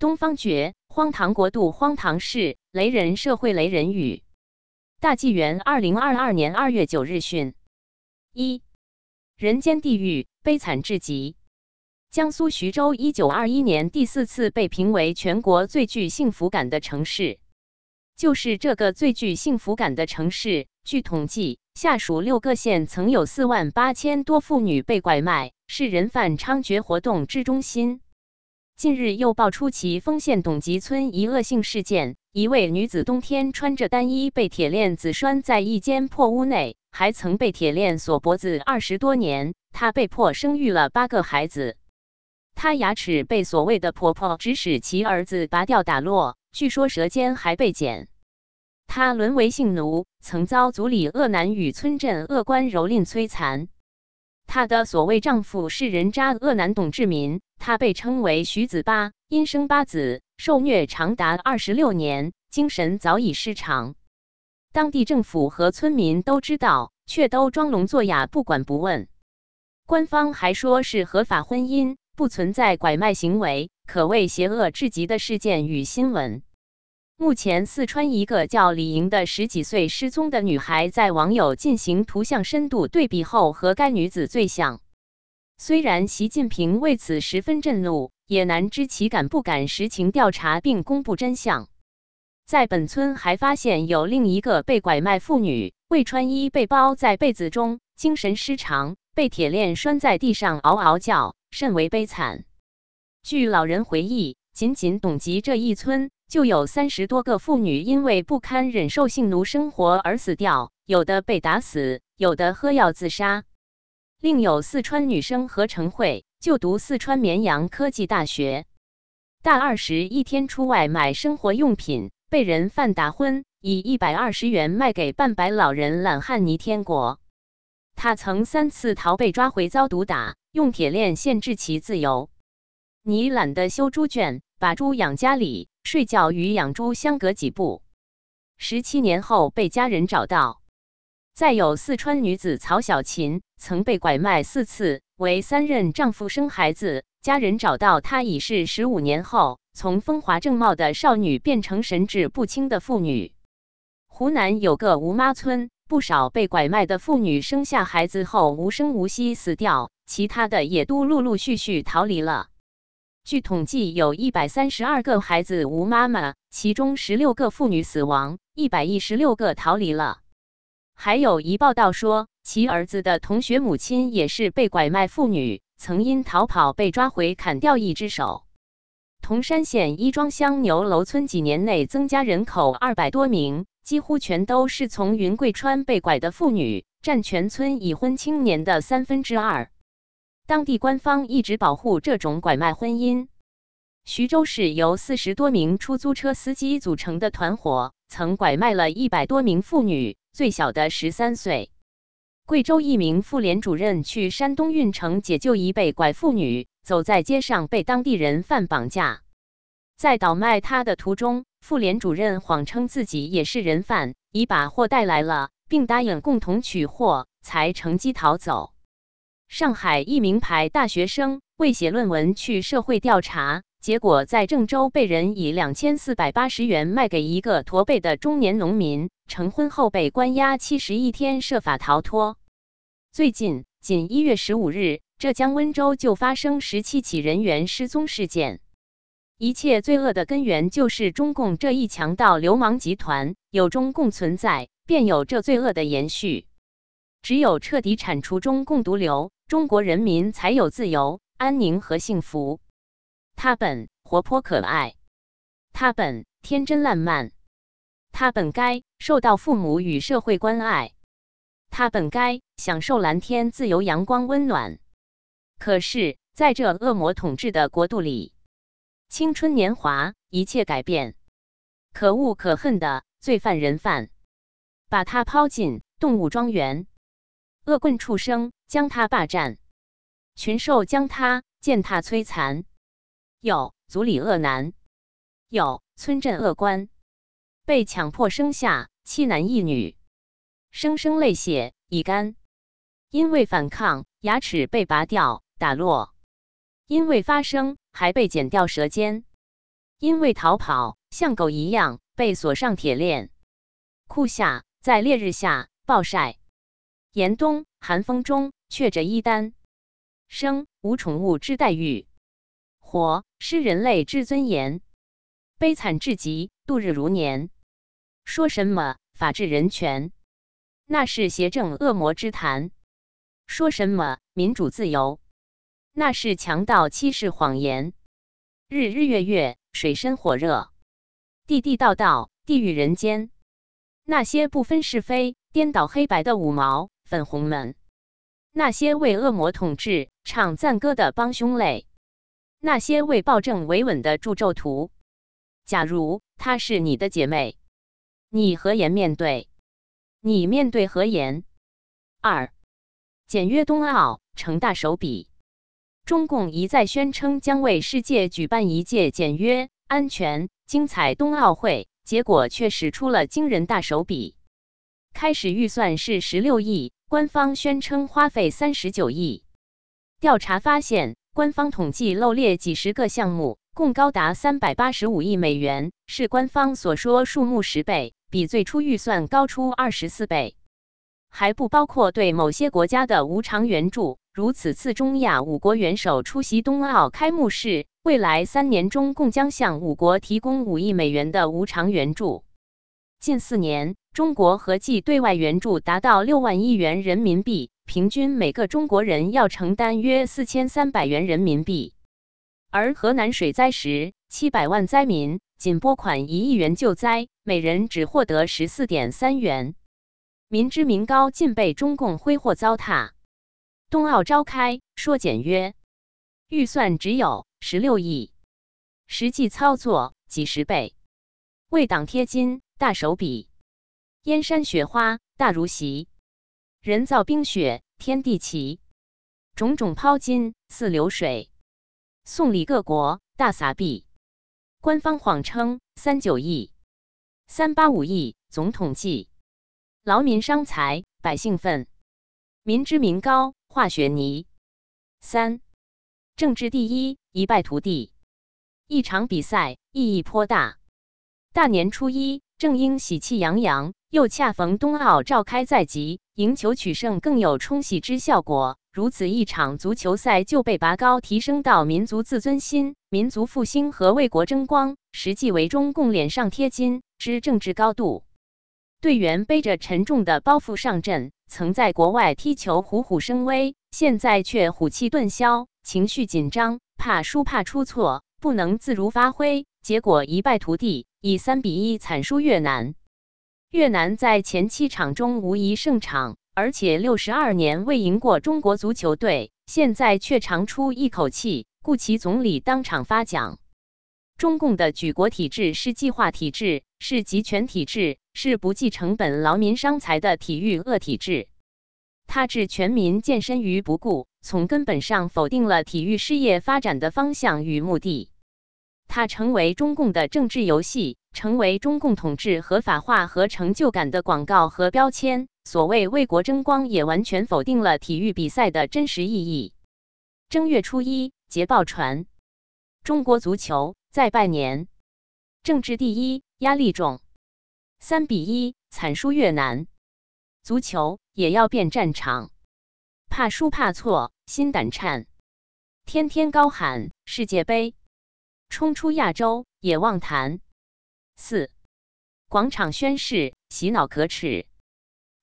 东方觉，荒唐国度，荒唐事，雷人社会，雷人语。大纪元二零二二年二月九日讯：一，人间地狱，悲惨至极。江苏徐州一九二一年第四次被评为全国最具幸福感的城市，就是这个最具幸福感的城市。据统计，下属六个县曾有四万八千多妇女被拐卖，是人贩猖獗活动之中心。近日又爆出其丰县董集村一恶性事件：一位女子冬天穿着单衣被铁链子拴在一间破屋内，还曾被铁链锁脖子二十多年。她被迫生育了八个孩子。她牙齿被所谓的婆婆指使其儿子拔掉打落，据说舌尖还被剪。她沦为性奴，曾遭族里恶男与村镇恶官蹂躏摧残。她的所谓丈夫是人渣恶男董志民，他被称为徐子八，因生八子，受虐长达二十六年，精神早已失常。当地政府和村民都知道，却都装聋作哑，不管不问。官方还说是合法婚姻，不存在拐卖行为，可谓邪恶至极的事件与新闻。目前，四川一个叫李莹的十几岁失踪的女孩，在网友进行图像深度对比后，和该女子最像。虽然习近平为此十分震怒，也难知其敢不敢实情调查并公布真相。在本村还发现有另一个被拐卖妇女，未穿衣被包在被子中，精神失常，被铁链拴在地上嗷嗷叫，甚为悲惨。据老人回忆，仅仅董集这一村。就有三十多个妇女因为不堪忍受性奴生活而死掉，有的被打死，有的喝药自杀。另有四川女生何成慧，就读四川绵阳科技大学，大二时一天出外买生活用品，被人贩打昏，以一百二十元卖给半白老人懒汉倪天国。他曾三次逃被抓回遭毒打，用铁链限制其自由。你懒得修猪圈，把猪养家里。睡觉与养猪相隔几步，十七年后被家人找到。再有四川女子曹小琴，曾被拐卖四次，为三任丈夫生孩子。家人找到她已是十五年后，从风华正茂的少女变成神志不清的妇女。湖南有个吴妈村，不少被拐卖的妇女生下孩子后无声无息死掉，其他的也都陆陆续续逃离了。据统计，有一百三十二个孩子无妈妈，其中十六个妇女死亡，一百一十六个逃离了。还有一报道说，其儿子的同学母亲也是被拐卖妇女，曾因逃跑被抓回，砍掉一只手。铜山县伊庄乡牛楼村几年内增加人口二百多名，几乎全都是从云贵川被拐的妇女，占全村已婚青年的三分之二。当地官方一直保护这种拐卖婚姻。徐州市由四十多名出租车司机组成的团伙，曾拐卖了一百多名妇女，最小的十三岁。贵州一名妇联主任去山东运城解救一被拐妇女，走在街上被当地人贩绑架，在倒卖她的途中，妇联主任谎称自己也是人贩，已把货带来了，并答应共同取货，才乘机逃走。上海一名牌大学生为写论文去社会调查，结果在郑州被人以两千四百八十元卖给一个驼背的中年农民，成婚后被关押七十一天，设法逃脱。最近，仅一月十五日，浙江温州就发生十七起人员失踪事件。一切罪恶的根源就是中共这一强盗流氓集团，有中共存在，便有这罪恶的延续。只有彻底铲除中共毒瘤。中国人民才有自由、安宁和幸福。他本活泼可爱，他本天真烂漫，他本该受到父母与社会关爱，他本该享受蓝天、自由、阳光、温暖。可是，在这恶魔统治的国度里，青春年华，一切改变。可恶可恨的罪犯人犯，把他抛进动物庄园。恶棍畜生将他霸占，群兽将他践踏摧残。有族里恶男，有村镇恶官，被强迫生下七男一女，声声泪血已干。因为反抗，牙齿被拔掉打落；因为发声，还被剪掉舌尖。因为逃跑，像狗一样被锁上铁链，酷夏在烈日下暴晒，严冬寒风中却着衣单。生无宠物之待遇，活失人类之尊严，悲惨至极，度日如年。说什么法治人权，那是邪正恶魔之谈；说什么民主自由，那是强盗欺世谎言。日日月月，水深火热，地地道道，地狱人间。那些不分是非、颠倒黑白的五毛、粉红们。那些为恶魔统治唱赞歌的帮凶类，那些为暴政维稳的助纣徒，假如她是你的姐妹，你何言面对？你面对何言？二，简约冬奥成大手笔，中共一再宣称将为世界举办一届简约、安全、精彩冬奥会，结果却使出了惊人大手笔。开始预算是十六亿。官方宣称花费三十九亿，调查发现，官方统计漏列几十个项目，共高达三百八十五亿美元，是官方所说数目十倍，比最初预算高出二十四倍。还不包括对某些国家的无偿援助，如此次中亚五国元首出席冬奥开幕式，未来三年中共将向五国提供五亿美元的无偿援助。近四年。中国合计对外援助达到六万亿元人民币，平均每个中国人要承担约四千三百元人民币。而河南水灾时，七百万灾民仅拨款一亿元救灾，每人只获得十四点三元，民脂民膏尽被中共挥霍糟蹋。冬奥召开说简约，预算只有十六亿，实际操作几十倍，为党贴金，大手笔。燕山雪花大如席，人造冰雪天地奇，种种抛金似流水，送礼各国大撒币。官方谎称三九亿、三八五亿，总统计，劳民伤财，百姓愤，民脂民膏化雪泥。三政治第一，一败涂地。一场比赛意义颇大。大年初一，正应喜气洋洋。又恰逢冬奥召开在即，赢球取胜更有冲喜之效果。如此一场足球赛就被拔高提升到民族自尊心、民族复兴和为国争光，实际为中共脸上贴金之政治高度。队员背着沉重的包袱上阵，曾在国外踢球虎虎生威，现在却虎气顿消，情绪紧张，怕输怕出错，不能自如发挥，结果一败涂地，以三比一惨输越南。越南在前七场中无疑胜场，而且六十二年未赢过中国足球队，现在却长出一口气。故其总理当场发奖：中共的举国体制是计划体制，是集权体制，是不计成本、劳民伤财的体育恶体制。他置全民健身于不顾，从根本上否定了体育事业发展的方向与目的。它成为中共的政治游戏。成为中共统治合法化和成就感的广告和标签。所谓为国争光，也完全否定了体育比赛的真实意义。正月初一，捷报传，中国足球在拜年。政治第一，压力重，三比一惨输越南，足球也要变战场，怕输怕错，心胆颤，天天高喊世界杯，冲出亚洲也妄谈。四广场宣誓，洗脑可耻。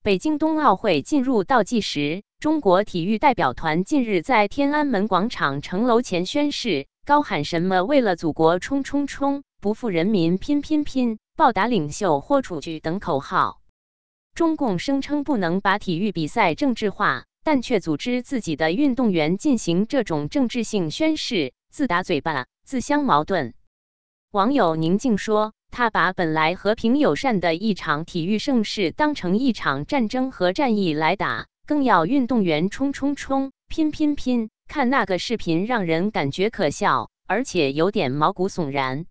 北京冬奥会进入倒计时，中国体育代表团近日在天安门广场城楼前宣誓，高喊什么“为了祖国冲冲冲，不负人民拼拼拼，报答领袖豁出去”等口号。中共声称不能把体育比赛政治化，但却组织自己的运动员进行这种政治性宣誓，自打嘴巴，自相矛盾。网友宁静说。他把本来和平友善的一场体育盛事当成一场战争和战役来打，更要运动员冲冲冲、拼拼拼。看那个视频，让人感觉可笑，而且有点毛骨悚然。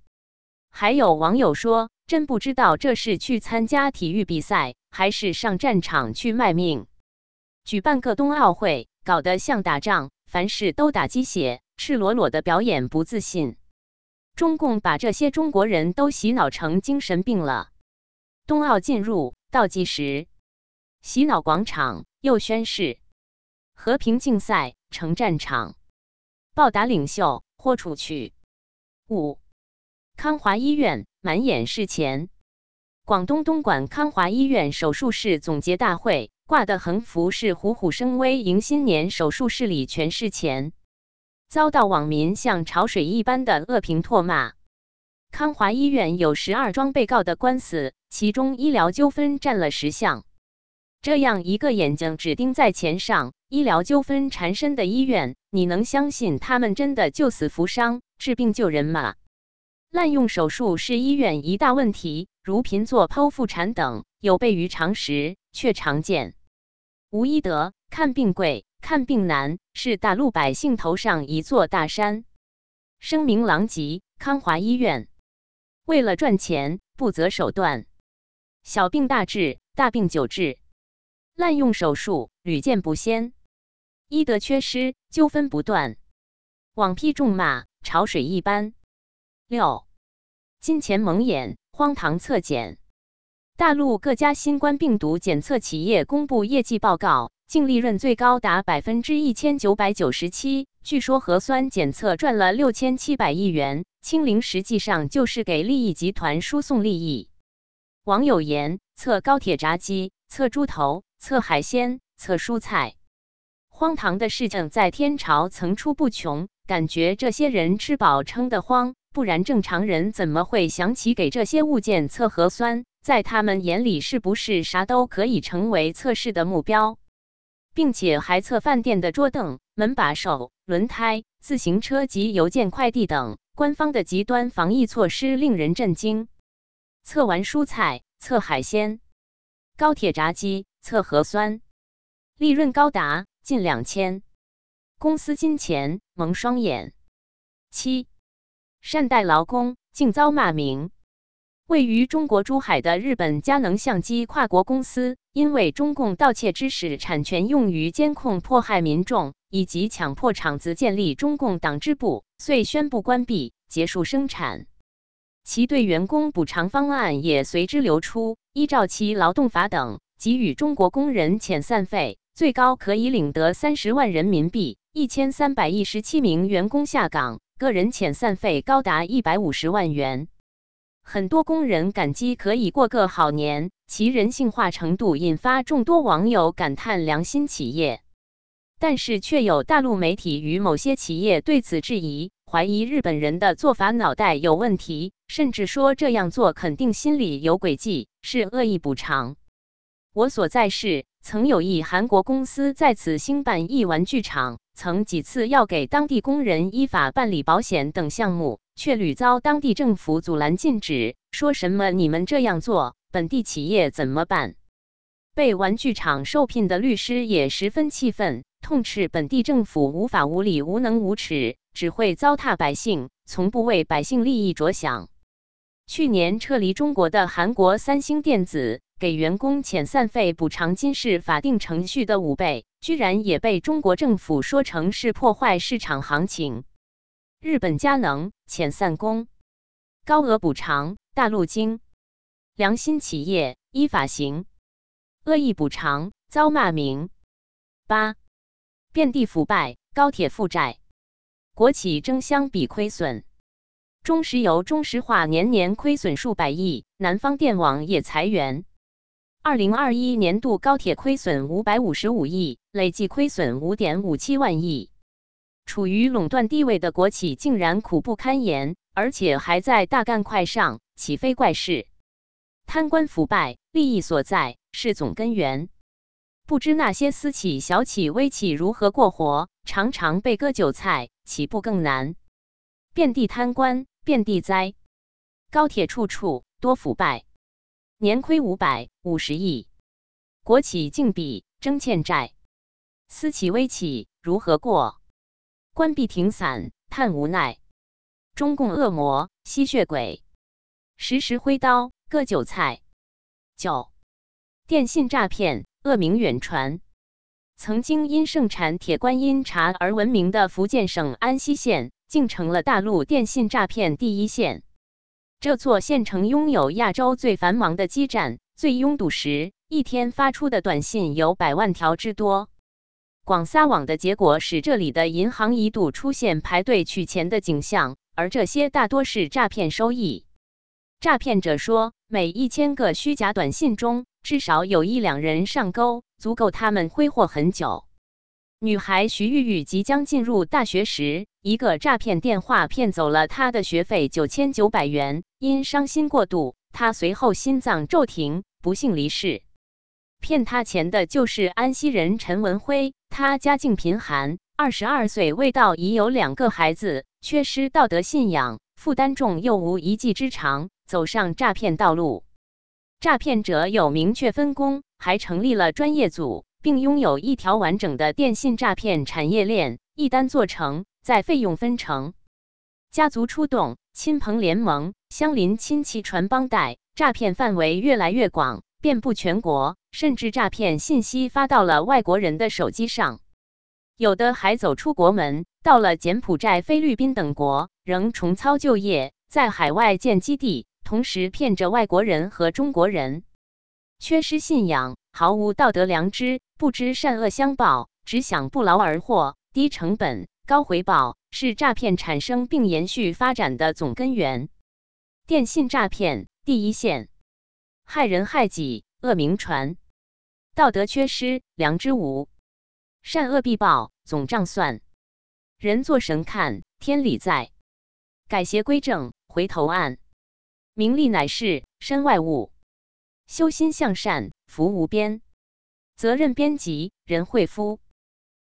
还有网友说：“真不知道这是去参加体育比赛，还是上战场去卖命。”举办个冬奥会，搞得像打仗，凡事都打鸡血，赤裸裸的表演不自信。中共把这些中国人都洗脑成精神病了。冬奥进入倒计时，洗脑广场又宣誓，和平竞赛成战场，暴打领袖豁出去。五，康华医院满眼是钱，广东东莞康华医院手术室总结大会挂的横幅是“虎虎生威，迎新年”，手术室里全是钱。遭到网民像潮水一般的恶评唾骂。康华医院有十二桩被告的官司，其中医疗纠纷占了十项。这样一个眼睛只盯在钱上、医疗纠纷缠身的医院，你能相信他们真的救死扶伤、治病救人吗？滥用手术是医院一大问题，如贫做剖腹产等，有悖于常识，却常见。无医德，看病贵。看病难是大陆百姓头上一座大山，声名狼藉。康华医院为了赚钱不择手段，小病大治，大病久治，滥用手术屡见不鲜，医德缺失，纠纷不断，网批重骂，潮水一般。六，金钱蒙眼，荒唐测检。大陆各家新冠病毒检测企业公布业绩报告。净利润最高达百分之一千九百九十七，据说核酸检测赚了六千七百亿元。清零实际上就是给利益集团输送利益。网友言：测高铁闸机，测猪头，测海鲜，测蔬菜。荒唐的事情在天朝层出不穷，感觉这些人吃饱撑得慌，不然正常人怎么会想起给这些物件测核酸？在他们眼里，是不是啥都可以成为测试的目标？并且还测饭店的桌凳、门把手、轮胎、自行车及邮件快递等。官方的极端防疫措施令人震惊。测完蔬菜，测海鲜；高铁闸机，测核酸，利润高达近两千。公司金钱蒙双眼。七，善待劳工，竟遭骂名。位于中国珠海的日本佳能相机跨国公司，因为中共盗窃知识产权用于监控迫害民众，以及强迫厂子建立中共党支部，遂宣布关闭，结束生产。其对员工补偿方案也随之流出，依照其劳动法等，给予中国工人遣散费，最高可以领得三十万人民币。一千三百一十七名员工下岗，个人遣散费高达一百五十万元。很多工人感激可以过个好年，其人性化程度引发众多网友感叹良心企业。但是，却有大陆媒体与某些企业对此质疑，怀疑日本人的做法脑袋有问题，甚至说这样做肯定心里有诡计，是恶意补偿。我所在市曾有一韩国公司在此兴办一玩具厂，曾几次要给当地工人依法办理保险等项目。却屡遭当地政府阻拦禁止，说什么你们这样做，本地企业怎么办？被玩具厂受聘的律师也十分气愤，痛斥本地政府无法无理、无能无耻，只会糟蹋百姓，从不为百姓利益着想。去年撤离中国的韩国三星电子给员工遣散费补偿金是法定程序的五倍，居然也被中国政府说成是破坏市场行情。日本佳能遣散工，高额补偿；大陆京良心企业依法行，恶意补偿遭骂名。八遍地腐败，高铁负债，国企争相比亏损。中石油、中石化年年亏损数百亿，南方电网也裁员。二零二一年度高铁亏损五百五十五亿，累计亏损五点五七万亿。处于垄断地位的国企竟然苦不堪言，而且还在大干快上，岂非怪事？贪官腐败，利益所在是总根源。不知那些私企、小企、微企如何过活，常常被割韭菜，起步更难。遍地贪官，遍地灾。高铁处处多腐败，年亏五百五十亿，国企净比争欠债，私企、微企如何过？关闭停伞，叹无奈。中共恶魔，吸血鬼，时时挥刀割韭菜。九，电信诈骗，恶名远传。曾经因盛产铁观音茶而闻名的福建省安溪县，竟成了大陆电信诈骗第一线。这座县城拥有亚洲最繁忙的基站，最拥堵时，一天发出的短信有百万条之多。广撒网的结果使这里的银行一度出现排队取钱的景象，而这些大多是诈骗收益。诈骗者说，每一千个虚假短信中至少有一两人上钩，足够他们挥霍很久。女孩徐玉玉即将进入大学时，一个诈骗电话骗走了她的学费九千九百元。因伤心过度，她随后心脏骤停，不幸离世。骗她钱的就是安溪人陈文辉，他家境贫寒，二十二岁未到，已有两个孩子，缺失道德信仰，负担重又无一技之长，走上诈骗道路。诈骗者有明确分工，还成立了专业组。并拥有一条完整的电信诈骗产业链，一单做成，再费用分成。家族出动，亲朋联盟，相邻亲戚传帮带，诈骗范围越来越广，遍布全国，甚至诈骗信息发到了外国人的手机上。有的还走出国门，到了柬埔寨、菲律宾等国，仍重操旧业，在海外建基地，同时骗着外国人和中国人。缺失信仰，毫无道德良知，不知善恶相报，只想不劳而获、低成本、高回报，是诈骗产生并延续发展的总根源。电信诈骗第一线，害人害己，恶名传，道德缺失，良知无，善恶必报，总账算。人做神看，天理在，改邪归正，回头岸。名利乃是身外物。修心向善，福无边；责任编辑，任慧夫。